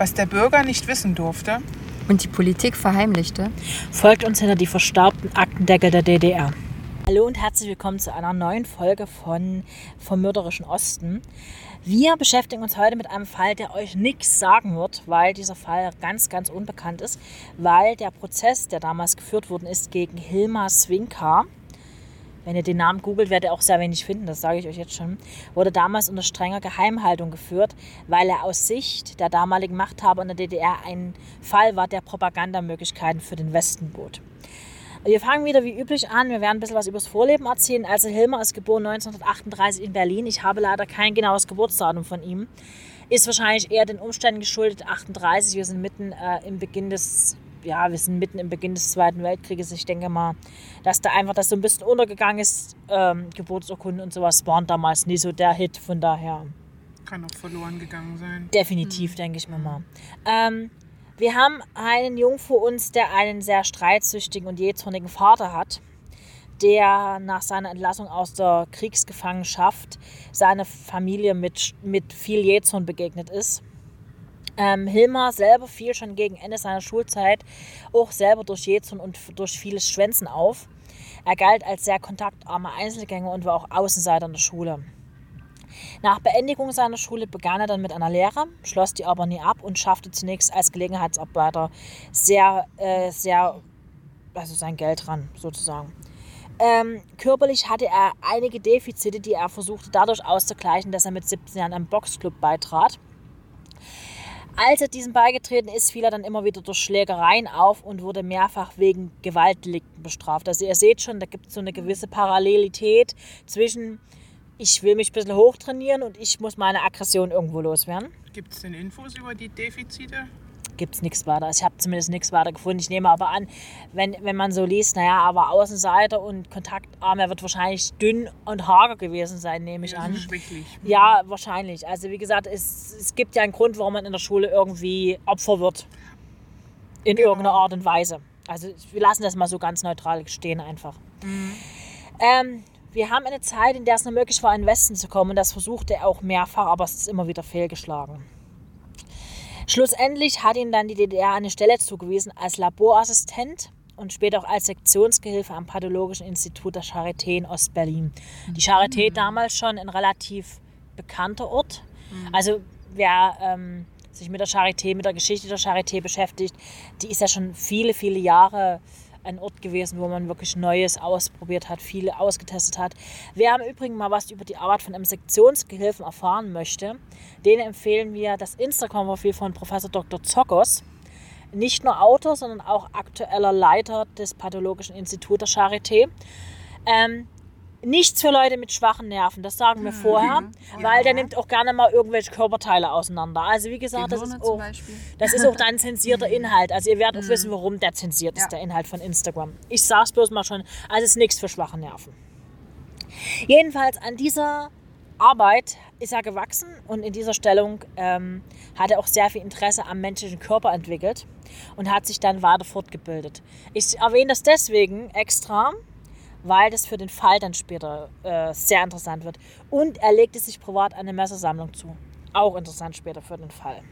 Was der Bürger nicht wissen durfte. Und die Politik verheimlichte. Folgt uns hinter die verstaubten Aktendeckel der DDR. Hallo und herzlich willkommen zu einer neuen Folge von Vom mörderischen Osten. Wir beschäftigen uns heute mit einem Fall, der euch nichts sagen wird, weil dieser Fall ganz, ganz unbekannt ist, weil der Prozess, der damals geführt worden ist gegen Hilma Swinka, wenn ihr den Namen googelt, werdet ihr auch sehr wenig finden, das sage ich euch jetzt schon, wurde damals unter strenger Geheimhaltung geführt, weil er aus Sicht der damaligen Machthaber in der DDR ein Fall war, der Propagandamöglichkeiten für den Westen bot. Wir fangen wieder wie üblich an. Wir werden ein bisschen was über das Vorleben erzählen. Also Hilmer ist geboren 1938 in Berlin. Ich habe leider kein genaues Geburtsdatum von ihm. Ist wahrscheinlich eher den Umständen geschuldet. 38, wir sind mitten äh, im Beginn des ja, wir sind mitten im Beginn des Zweiten Weltkrieges. Ich denke mal, dass da einfach das so ein bisschen untergegangen ist. Ähm, Geburtsurkunden und sowas waren damals nie so der Hit, von daher. Kann auch verloren gegangen sein. Definitiv, hm. denke ich mir mal. Ähm, wir haben einen Jungen vor uns, der einen sehr streitsüchtigen und jähzornigen Vater hat, der nach seiner Entlassung aus der Kriegsgefangenschaft seiner Familie mit, mit viel Jähzorn begegnet ist ähm, Hilmar selber fiel schon gegen Ende seiner Schulzeit auch selber durch Jezun und durch vieles Schwänzen auf. Er galt als sehr kontaktarmer Einzelgänger und war auch Außenseiter in der Schule. Nach Beendigung seiner Schule begann er dann mit einer Lehre, schloss die aber nie ab und schaffte zunächst als Gelegenheitsarbeiter sehr, äh, sehr, also sein Geld ran, sozusagen. Ähm, körperlich hatte er einige Defizite, die er versuchte dadurch auszugleichen, dass er mit 17 Jahren einem Boxclub beitrat. Als er diesem beigetreten ist, fiel er dann immer wieder durch Schlägereien auf und wurde mehrfach wegen Gewaltdelikten bestraft. Also ihr seht schon, da gibt es so eine gewisse Parallelität zwischen ich will mich ein bisschen hochtrainieren und ich muss meine Aggression irgendwo loswerden. Gibt es denn Infos über die Defizite? Gibt es nichts weiter. Ich habe zumindest nichts weiter gefunden. Ich nehme aber an, wenn, wenn man so liest, naja, aber Außenseiter und kontaktarm, er wird wahrscheinlich dünn und hager gewesen sein, nehme ich ja, an. Schwächlich. Ja, wahrscheinlich. Also wie gesagt, es, es gibt ja einen Grund, warum man in der Schule irgendwie Opfer wird. In genau. irgendeiner Art und Weise. Also wir lassen das mal so ganz neutral stehen einfach. Mhm. Ähm, wir haben eine Zeit, in der es nur möglich war, in den Westen zu kommen. Und das versuchte er auch mehrfach, aber es ist immer wieder fehlgeschlagen. Schlussendlich hat ihn dann die DDR eine Stelle zugewiesen als Laborassistent und später auch als Sektionsgehilfe am Pathologischen Institut der Charité in Ostberlin. Die Charité mhm. damals schon ein relativ bekannter Ort. Mhm. Also wer ähm, sich mit der Charité, mit der Geschichte der Charité beschäftigt, die ist ja schon viele, viele Jahre ein Ort gewesen, wo man wirklich Neues ausprobiert hat, viele ausgetestet hat. Wer im Übrigen mal was über die Arbeit von einem Sektionsgehilfen erfahren möchte, denen empfehlen wir das Instagram-Profil von Professor Dr. Zokos. Nicht nur Autor, sondern auch aktueller Leiter des Pathologischen Instituts der Charité. Ähm, nichts für Leute mit schwachen Nerven, das sagen wir mhm. vorher, mhm. weil der nimmt auch gerne mal irgendwelche Körperteile auseinander. Also wie gesagt, das ist, auch, das ist auch dann zensierter. Inhalt. Also ihr werdet auch mhm. wissen, warum der zensiert ja. ist, der Inhalt von Instagram. Ich sag's bloß mal schon, also es ist nichts für schwache Nerven. Jedenfalls an dieser Arbeit ist er gewachsen und in dieser Stellung ähm, hat er auch sehr viel Interesse am menschlichen Körper entwickelt und hat sich dann weiter fortgebildet. Ich erwähne das deswegen extra, weil das für den Fall dann später äh, sehr interessant wird. Und er legte sich privat eine Messersammlung zu. Auch interessant später für den Fall.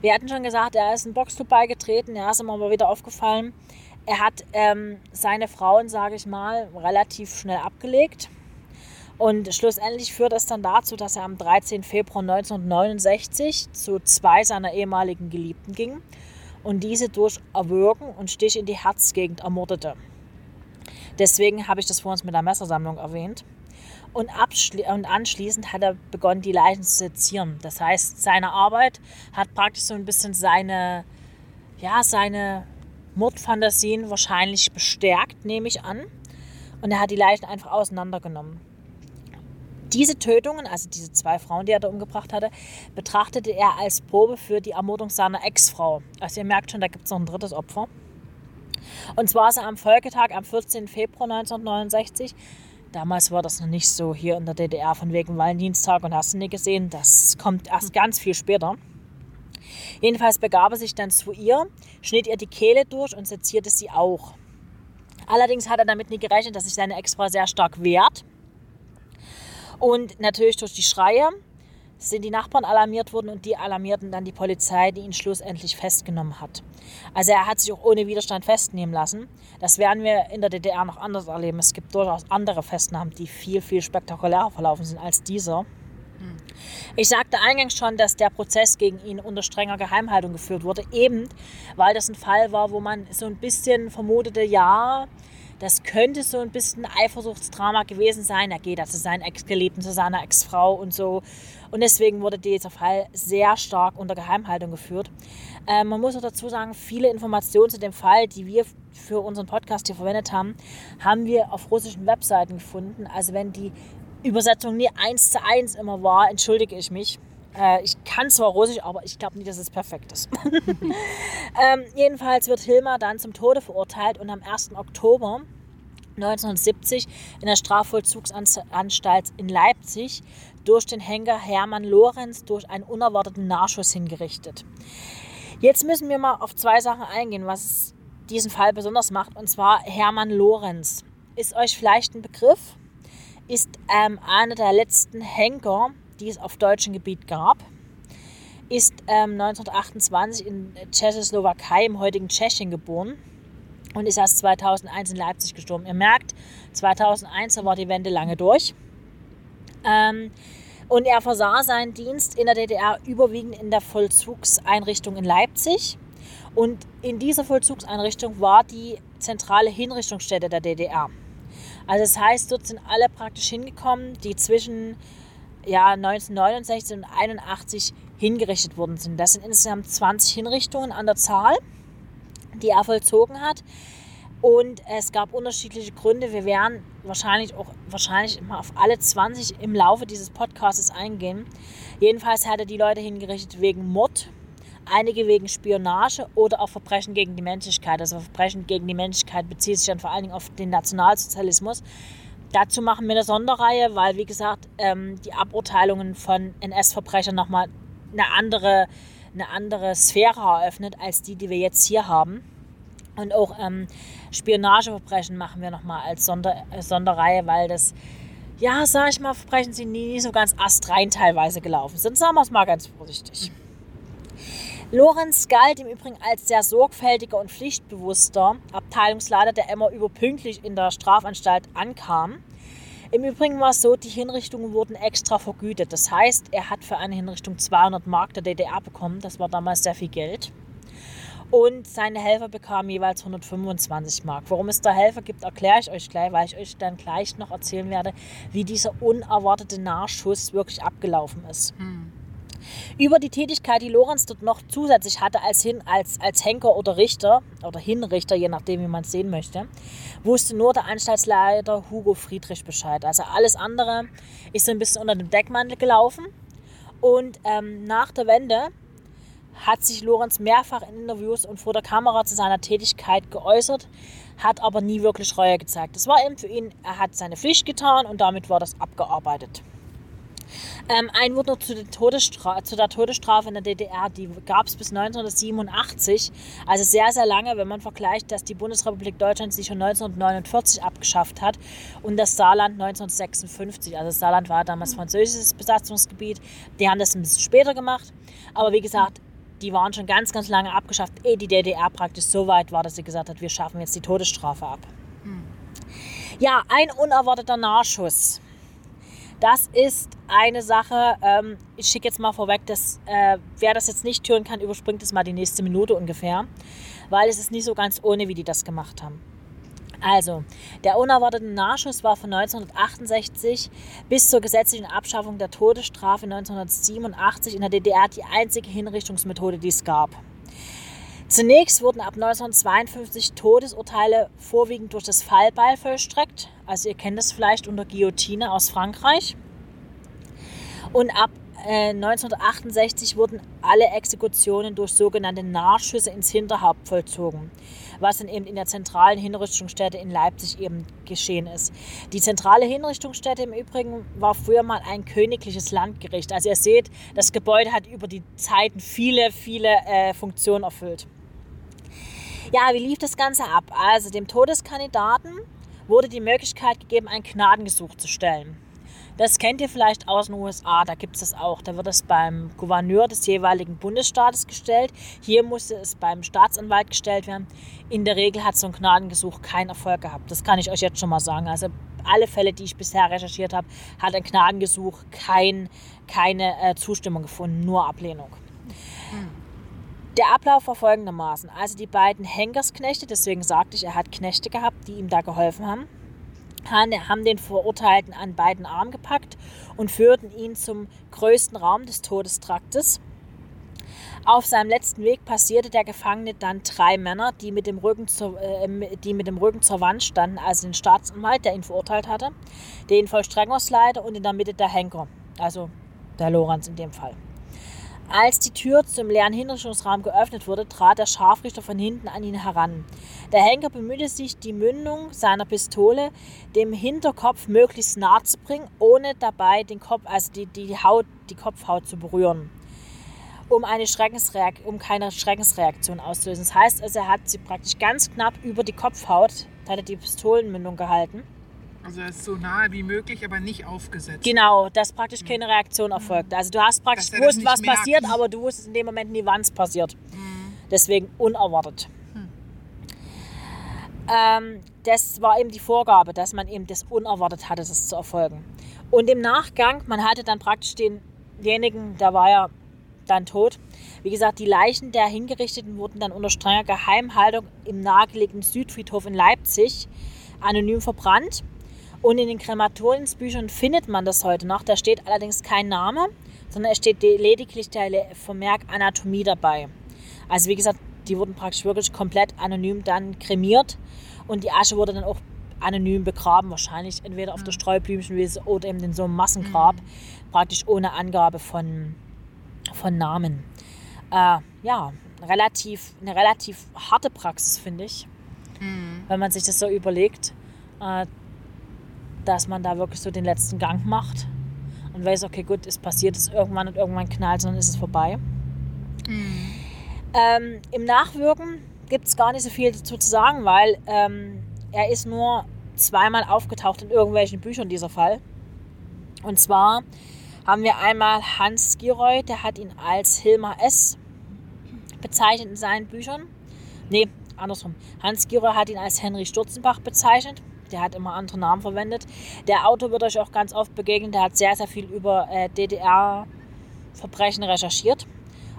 Wir hatten schon gesagt, er ist ein Boxclub beigetreten, er ist immer mal wieder aufgefallen. Er hat ähm, seine Frauen, sage ich mal, relativ schnell abgelegt. Und schlussendlich führt es dann dazu, dass er am 13. Februar 1969 zu zwei seiner ehemaligen Geliebten ging und diese durch Erwürgen und Stich in die Herzgegend ermordete. Deswegen habe ich das vor uns mit der Messersammlung erwähnt. Und, und, anschließend hat er begonnen, die Leichen zu sezieren. Das heißt, seine Arbeit hat praktisch so ein bisschen seine, ja, seine Mordfantasien wahrscheinlich bestärkt, nehme ich an. Und er hat die Leichen einfach auseinandergenommen. Diese Tötungen, also diese zwei Frauen, die er da umgebracht hatte, betrachtete er als Probe für die Ermordung seiner Ex-Frau. Also ihr merkt schon, da gibt es noch ein drittes Opfer. Und zwar ist er am Folgetag, am 14. Februar 1969. Damals war das noch nicht so hier in der DDR von wegen Valentinstag und hast du nicht gesehen. Das kommt erst ganz viel später. Jedenfalls begab er sich dann zu ihr, schnitt ihr die Kehle durch und sezierte sie auch. Allerdings hat er damit nie gerechnet, dass sich seine Ex-Frau sehr stark wehrt. Und natürlich durch die Schreie sind die Nachbarn alarmiert worden und die alarmierten dann die Polizei, die ihn schlussendlich festgenommen hat. Also er hat sich auch ohne Widerstand festnehmen lassen. Das werden wir in der DDR noch anders erleben. Es gibt durchaus andere Festnahmen, die viel, viel spektakulärer verlaufen sind als dieser. Ich sagte eingangs schon, dass der Prozess gegen ihn unter strenger Geheimhaltung geführt wurde, eben weil das ein Fall war, wo man so ein bisschen vermutete, ja, das könnte so ein bisschen Eifersuchtsdrama gewesen sein. Er geht also seinen Ex-Geliebten zu seiner Ex-Frau und so. Und deswegen wurde dieser Fall sehr stark unter Geheimhaltung geführt. Äh, man muss auch dazu sagen, viele Informationen zu dem Fall, die wir für unseren Podcast hier verwendet haben, haben wir auf russischen Webseiten gefunden. Also wenn die Übersetzung nie eins zu eins immer war, entschuldige ich mich. Äh, ich kann zwar Russisch, aber ich glaube nicht, dass es perfekt ist. ähm, jedenfalls wird Hilmar dann zum Tode verurteilt und am 1. Oktober 1970 in der Strafvollzugsanstalt in Leipzig durch den Henker Hermann Lorenz durch einen unerwarteten Nachschuss hingerichtet. Jetzt müssen wir mal auf zwei Sachen eingehen, was diesen Fall besonders macht, und zwar Hermann Lorenz. Ist euch vielleicht ein Begriff? Ist ähm, einer der letzten Henker, die es auf deutschem Gebiet gab. Ist ähm, 1928 in Tschechoslowakei, im heutigen Tschechien, geboren und ist erst 2001 in Leipzig gestorben. Ihr merkt, 2001 war die Wende lange durch. Ähm, und er versah seinen Dienst in der DDR überwiegend in der Vollzugseinrichtung in Leipzig. Und in dieser Vollzugseinrichtung war die zentrale Hinrichtungsstätte der DDR. Also das heißt, dort sind alle praktisch hingekommen, die zwischen ja, 1969 und 1981 hingerichtet worden sind. Das sind insgesamt 20 Hinrichtungen an der Zahl, die er vollzogen hat. Und es gab unterschiedliche Gründe. Wir werden wahrscheinlich auch wahrscheinlich immer auf alle 20 im Laufe dieses Podcasts eingehen. Jedenfalls hat er die Leute hingerichtet wegen Mord, einige wegen Spionage oder auch Verbrechen gegen die Menschlichkeit. Also Verbrechen gegen die Menschlichkeit bezieht sich dann vor allen Dingen auf den Nationalsozialismus. Dazu machen wir eine Sonderreihe, weil, wie gesagt, ähm, die Aburteilungen von NS-Verbrechern nochmal eine andere, eine andere Sphäre eröffnet als die, die wir jetzt hier haben. Und auch ähm, Spionageverbrechen machen wir nochmal als Sonder, äh, Sonderreihe, weil das, ja, sag ich mal, Verbrechen sind nie so ganz astrein teilweise gelaufen sind. Sagen wir es mal ganz vorsichtig. Lorenz galt im Übrigen als sehr sorgfältiger und pflichtbewusster Abteilungsleiter, der immer überpünktlich in der Strafanstalt ankam. Im Übrigen war es so, die Hinrichtungen wurden extra vergütet. Das heißt, er hat für eine Hinrichtung 200 Mark der DDR bekommen. Das war damals sehr viel Geld. Und seine Helfer bekamen jeweils 125 Mark. Warum es da Helfer gibt, erkläre ich euch gleich, weil ich euch dann gleich noch erzählen werde, wie dieser unerwartete Nachschuss wirklich abgelaufen ist. Hm. Über die Tätigkeit, die Lorenz dort noch zusätzlich hatte als, Hin, als, als Henker oder Richter oder Hinrichter, je nachdem, wie man es sehen möchte, wusste nur der Anstaltsleiter Hugo Friedrich Bescheid. Also alles andere ist so ein bisschen unter dem Deckmantel gelaufen. Und ähm, nach der Wende hat sich Lorenz mehrfach in Interviews und vor der Kamera zu seiner Tätigkeit geäußert, hat aber nie wirklich Reue gezeigt. Das war eben für ihn, er hat seine Pflicht getan und damit war das abgearbeitet. Ähm, ein Wort noch zu der, Todesstra zu der Todesstrafe in der DDR. Die gab es bis 1987, also sehr, sehr lange, wenn man vergleicht, dass die Bundesrepublik Deutschland sich schon 1949 abgeschafft hat und das Saarland 1956. Also das Saarland war damals französisches Besatzungsgebiet. Die haben das ein bisschen später gemacht. Aber wie gesagt, die waren schon ganz, ganz lange abgeschafft, ehe die DDR praktisch so weit war, dass sie gesagt hat, wir schaffen jetzt die Todesstrafe ab. Hm. Ja, ein unerwarteter Nachschuss. Das ist eine Sache, ähm, ich schicke jetzt mal vorweg, dass äh, wer das jetzt nicht hören kann, überspringt es mal die nächste Minute ungefähr, weil es ist nicht so ganz ohne, wie die das gemacht haben. Also, der unerwartete Nachschuss war von 1968 bis zur gesetzlichen Abschaffung der Todesstrafe 1987 in der DDR die einzige Hinrichtungsmethode, die es gab. Zunächst wurden ab 1952 Todesurteile vorwiegend durch das Fallbeil vollstreckt. Also ihr kennt es vielleicht unter Guillotine aus Frankreich. Und ab äh, 1968 wurden alle Exekutionen durch sogenannte Nachschüsse ins Hinterhaupt vollzogen, was dann eben in der zentralen Hinrichtungsstätte in Leipzig eben geschehen ist. Die zentrale Hinrichtungsstätte im Übrigen war früher mal ein königliches Landgericht. Also ihr seht, das Gebäude hat über die Zeiten viele, viele äh, Funktionen erfüllt. Ja, wie lief das Ganze ab? Also dem Todeskandidaten wurde die Möglichkeit gegeben, ein Gnadengesuch zu stellen. Das kennt ihr vielleicht aus den USA, da gibt es das auch. Da wird es beim Gouverneur des jeweiligen Bundesstaates gestellt. Hier musste es beim Staatsanwalt gestellt werden. In der Regel hat so ein Gnadengesuch keinen Erfolg gehabt. Das kann ich euch jetzt schon mal sagen. Also alle Fälle, die ich bisher recherchiert habe, hat ein Gnadengesuch kein, keine äh, Zustimmung gefunden, nur Ablehnung. Der Ablauf war folgendermaßen. Also die beiden Henkersknechte, deswegen sagte ich, er hat Knechte gehabt, die ihm da geholfen haben, haben den Verurteilten an beiden Armen gepackt und führten ihn zum größten Raum des Todestraktes. Auf seinem letzten Weg passierte der Gefangene dann drei Männer, die mit dem Rücken zur, äh, die mit dem Rücken zur Wand standen, also den Staatsanwalt, der ihn verurteilt hatte, den Vollstreckungsleiter und in der Mitte der Henker, also der Lorenz in dem Fall. Als die Tür zum leeren Hinrichtungsraum geöffnet wurde, trat der Scharfrichter von hinten an ihn heran. Der Henker bemühte sich, die Mündung seiner Pistole dem Hinterkopf möglichst nah zu bringen, ohne dabei den Kopf, also die, die, Haut, die Kopfhaut zu berühren, um, eine Schreckensreak um keine Schreckensreaktion auszulösen. Das heißt also, er hat sie praktisch ganz knapp über die Kopfhaut, hat er die Pistolenmündung gehalten. Also er ist so nahe wie möglich, aber nicht aufgesetzt. Genau, dass praktisch keine Reaktion erfolgt. Also du hast praktisch gewusst, was merkt. passiert, aber du wusstest in dem Moment nie, wann es passiert. Deswegen unerwartet. Ähm, das war eben die Vorgabe, dass man eben das unerwartet hatte, das zu erfolgen. Und im Nachgang, man hatte dann praktisch denjenigen, der war ja dann tot. Wie gesagt, die Leichen der Hingerichteten wurden dann unter strenger Geheimhaltung im nahegelegenen Südfriedhof in Leipzig anonym verbrannt. Und in den Krematoriensbüchern findet man das heute noch. Da steht allerdings kein Name, sondern es steht lediglich der Vermerk Anatomie dabei. Also wie gesagt, die wurden praktisch wirklich komplett anonym dann kremiert und die Asche wurde dann auch anonym begraben, wahrscheinlich entweder auf der Streublümchenwiese oder eben in so einem Massengrab, praktisch ohne Angabe von, von Namen. Äh, ja, relativ, eine relativ harte Praxis, finde ich, wenn man sich das so überlegt, äh, dass man da wirklich so den letzten Gang macht und weiß, okay, gut, es passiert es irgendwann und irgendwann knallt, sondern ist es vorbei. Ähm, Im Nachwirken gibt es gar nicht so viel dazu zu sagen, weil ähm, er ist nur zweimal aufgetaucht in irgendwelchen Büchern, dieser Fall. Und zwar haben wir einmal Hans Giroy, der hat ihn als Hilmar S. bezeichnet in seinen Büchern. Nee, andersrum. Hans Giroy hat ihn als Henry Sturzenbach bezeichnet. Der hat immer andere Namen verwendet. Der Autor wird euch auch ganz oft begegnen. Der hat sehr, sehr viel über äh, DDR-Verbrechen recherchiert.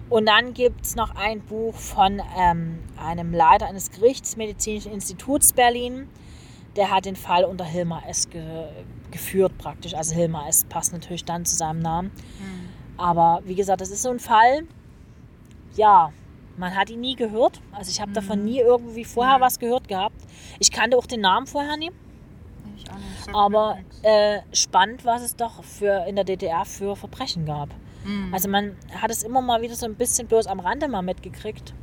Und dann gibt es noch ein Buch von ähm, einem Leiter eines Gerichtsmedizinischen Instituts Berlin. Der hat den Fall unter Hilmar S. Ge geführt praktisch. Also Hilmar S. passt natürlich dann zu seinem Namen. Aber wie gesagt, das ist so ein Fall, ja, man hat ihn nie gehört. Also ich habe davon nie irgendwie vorher was gehört gehabt. Ich kannte auch den Namen vorher nie. Ich auch nicht. Sagt mir Aber äh, spannend, was es doch für in der DDR für Verbrechen gab. Also man hat es immer mal wieder so ein bisschen bloß am Rande mal mitgekriegt.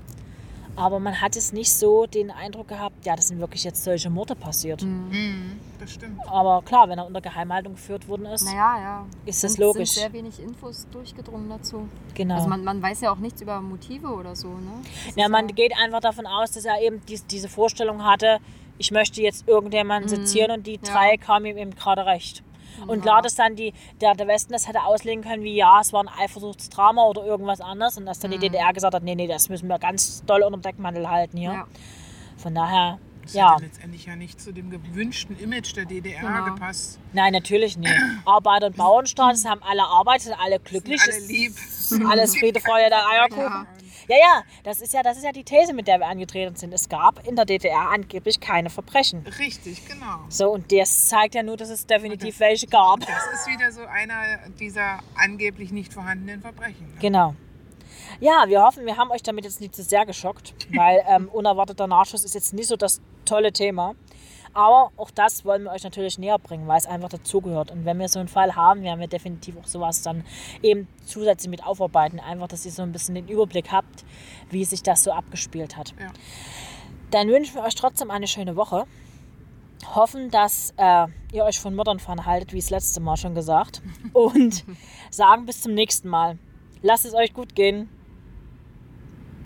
Aber man hat es nicht so den Eindruck gehabt, ja, das sind wirklich jetzt solche Morde passiert. Mhm, das stimmt. Aber klar, wenn er unter Geheimhaltung geführt worden ist, Naja, ja. ist das Sind- logisch. sind sehr wenig Infos durchgedrungen dazu. genau. Also man, man weiß ja auch nichts über Motive oder so, ne? Das ja, man geht einfach davon aus, dass er eben dies, diese Vorstellung hatte, ich möchte jetzt irgendjemanden sezieren und die Ja. drei kamen ihm eben gerade recht. Und klar, dass dann die, der, der Westen das hätte auslegen können, wie ja, es war ein Eifersuchtsdrama oder irgendwas anderes und dass dann die DDR gesagt hat, nee, nee, das müssen wir ganz doll unter dem Deckmantel halten hier. Ja. Von daher, Das ja, hätte letztendlich ja nicht zu dem gewünschten Image der DDR Genau. gepasst. nein, natürlich nicht. Arbeiter- und Bauernstaat, es haben alle Arbeit, sind alle glücklich, Alle es lieb. alles Friede, Freude, der Eierkuchen. Ja, ja, das ist ja, das ist ja die These, mit der wir angetreten sind. Es gab in der DDR angeblich keine Verbrechen. Richtig, genau. So, und das zeigt ja nur, dass es definitiv welche gab. Das ist wieder so einer dieser angeblich nicht vorhandenen Verbrechen. Ne? Genau. Ja, wir hoffen, wir haben euch damit jetzt nicht zu sehr geschockt, weil ähm, unerwarteter Nachschuss ist jetzt nicht so das tolle Thema. Aber auch das wollen wir euch natürlich näher bringen, weil es einfach dazugehört. Und wenn wir so einen Fall haben, werden wir definitiv auch sowas dann eben zusätzlich mit aufarbeiten. Einfach, dass ihr so ein bisschen den Überblick habt, wie sich das so abgespielt hat. Ja. Dann wünschen wir euch trotzdem eine schöne Woche. Hoffen, dass äh, ihr euch von Mördern fernhaltet, wie das letzte Mal schon gesagt. Und sagen bis zum nächsten Mal. Lasst es euch gut gehen.